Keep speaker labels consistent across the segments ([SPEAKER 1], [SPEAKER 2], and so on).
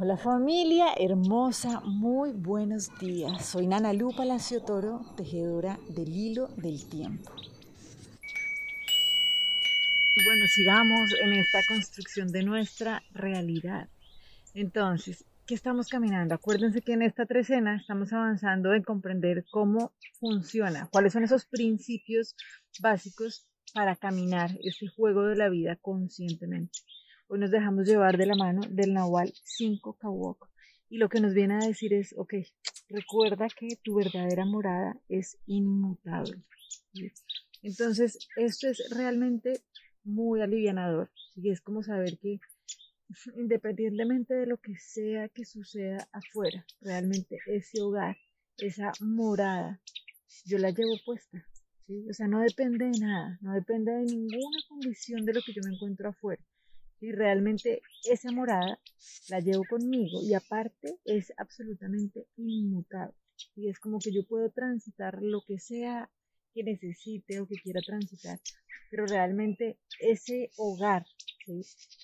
[SPEAKER 1] Hola familia hermosa, muy buenos días. Soy Nana Lu Palacio Toro, tejedora del hilo del tiempo. Y bueno, sigamos en esta construcción de nuestra realidad. Entonces, ¿qué estamos caminando? Acuérdense que en esta trecena estamos avanzando en comprender cómo funciona, cuáles son esos principios básicos para caminar este juego de la vida conscientemente. Hoy nos dejamos llevar de la mano del Nahual 5 Kawok. Y lo que nos viene a decir es, ok, recuerda que tu verdadera morada es inmutable. Entonces, esto es realmente muy alivianador. Y es como saber que independientemente de lo que sea que suceda afuera, realmente ese hogar, esa morada, yo la llevo puesta. O sea, no depende de nada, no depende de ninguna condición de lo que yo me encuentro afuera y realmente esa morada la llevo conmigo y aparte es absolutamente inmutable. Y es como que yo puedo transitar lo que sea que necesite o que quiera transitar, pero realmente ese hogar,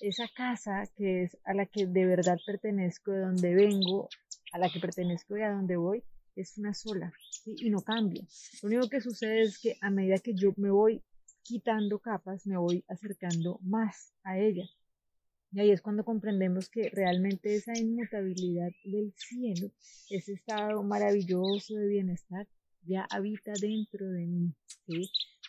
[SPEAKER 1] esa casa que es a la que de verdad pertenezco, de donde vengo, a la que pertenezco y a donde voy, es una sola y no cambia. Lo único que sucede es que a medida que yo me voy quitando capas, me voy acercando más a ella. Y ahí es cuando comprendemos que realmente esa inmutabilidad del cielo, ese estado maravilloso de bienestar, ya habita dentro de mí.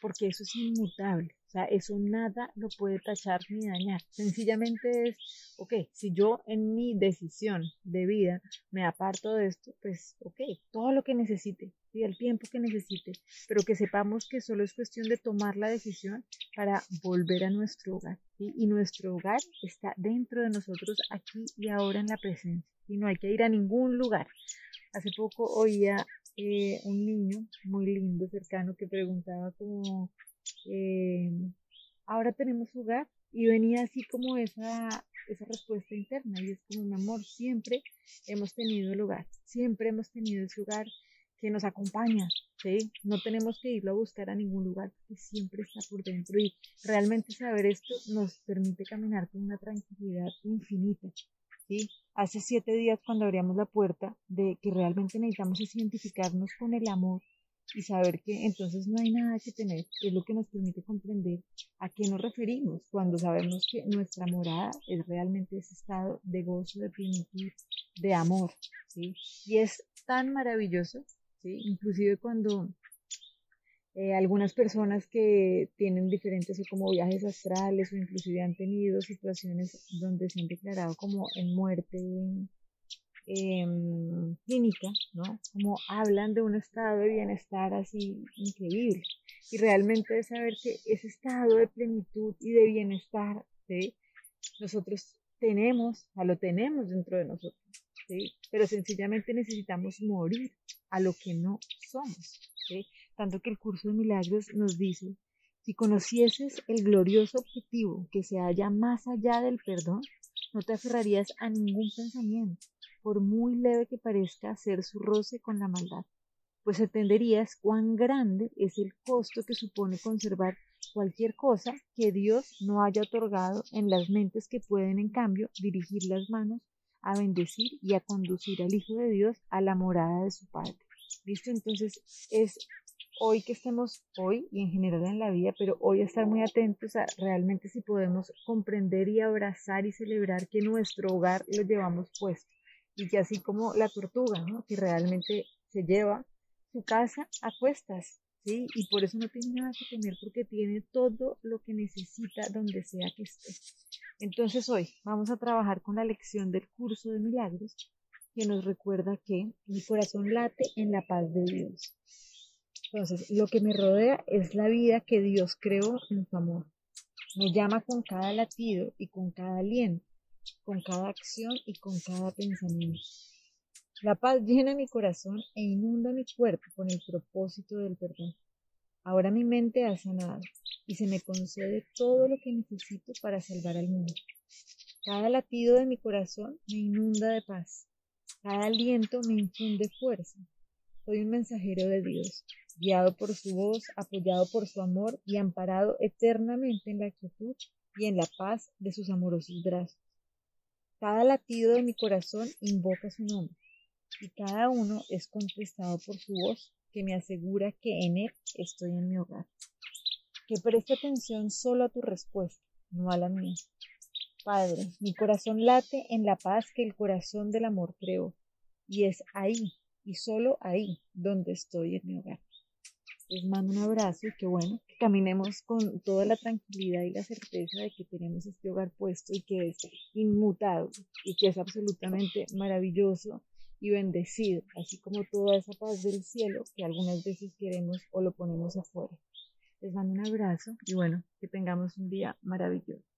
[SPEAKER 1] Porque eso es inmutable, sea, eso nada lo puede tachar ni dañar. Sencillamente es, ok, si yo en mi decisión de vida me aparto de esto, pues, ok, todo lo que necesite, y el tiempo que necesite, pero que sepamos que solo es cuestión de tomar la decisión para volver a nuestro hogar. Y nuestro hogar está dentro de nosotros aquí y ahora en la presencia. Y no hay que ir a ningún lugar. Hace poco oía eh, un niño muy lindo, cercano, que preguntaba como, eh, ahora tenemos hogar. Y venía así como esa, esa respuesta interna. Y es como, mi amor, siempre hemos tenido el hogar. Siempre hemos tenido ese hogar que nos acompaña, ¿sí? No tenemos que irlo a buscar a ningún lugar porque siempre está por dentro y realmente saber esto nos permite caminar con una tranquilidad infinita, ¿sí? Hace siete días cuando abríamos la puerta de que realmente necesitamos identificarnos con el amor y saber que entonces no hay nada que temer, es lo que nos permite comprender a qué nos referimos cuando sabemos que nuestra morada es realmente ese estado de gozo, de plenitud, de amor, ¿sí? Y es tan maravilloso Inclusive cuando eh, algunas personas que tienen diferentes como viajes astrales o inclusive han tenido situaciones donde se han declarado como en muerte em, clínica, ¿no? Como hablan de un estado de bienestar así increíble. Y realmente es saber que ese estado de plenitud y de bienestar, Nosotros tenemos, o lo tenemos dentro de nosotros, Pero sencillamente necesitamos morir a lo que no somos. Tanto que el curso de milagros nos dice, si conocieses el glorioso objetivo que se halla más allá del perdón, no te aferrarías a ningún pensamiento, por muy leve que parezca ser su roce con la maldad, pues entenderías cuán grande es el costo que supone conservar cualquier cosa que Dios no haya otorgado en las mentes que pueden en cambio dirigir las manos a bendecir y a conducir al Hijo de Dios a la morada de su Padre. ¿Listo? Entonces es hoy que estemos hoy y en general en la vida, pero hoy estar muy atentos a realmente si podemos comprender y abrazar y celebrar que nuestro hogar lo llevamos puesto y que así como la tortuga, ¿no? que realmente se lleva su casa a cuestas, ¿sí? Y por eso no tiene nada que temer porque tiene todo lo que necesita donde sea que esté. Entonces hoy vamos a trabajar con la lección del curso de milagros que nos recuerda que mi corazón late en la paz de Dios. Entonces, lo que me rodea es la vida que Dios creó en su amor. Me llama con cada latido y con cada aliento, con cada acción y con cada pensamiento. La paz llena mi corazón e inunda mi cuerpo con el propósito del perdón. Ahora mi mente ha sanado y se me concede todo lo que necesito para salvar al mundo. Cada latido de mi corazón me inunda de paz. Cada aliento me infunde fuerza. Soy un mensajero de Dios, guiado por su voz, apoyado por su amor y amparado eternamente en la quietud y en la paz de sus amorosos brazos. Cada latido de mi corazón invoca su nombre y cada uno es contestado por su voz que me asegura que en él estoy en mi hogar. Que preste atención solo a tu respuesta, no a la mía. Padre, mi corazón late en la paz que el corazón del amor creó, y es ahí, y solo ahí, donde estoy en mi hogar. Les mando un abrazo y que bueno, que caminemos con toda la tranquilidad y la certeza de que tenemos este hogar puesto y que es inmutable y que es absolutamente maravilloso y bendecido, así como toda esa paz del cielo que algunas veces queremos o lo ponemos afuera. Les mando un abrazo y bueno, que tengamos un día maravilloso.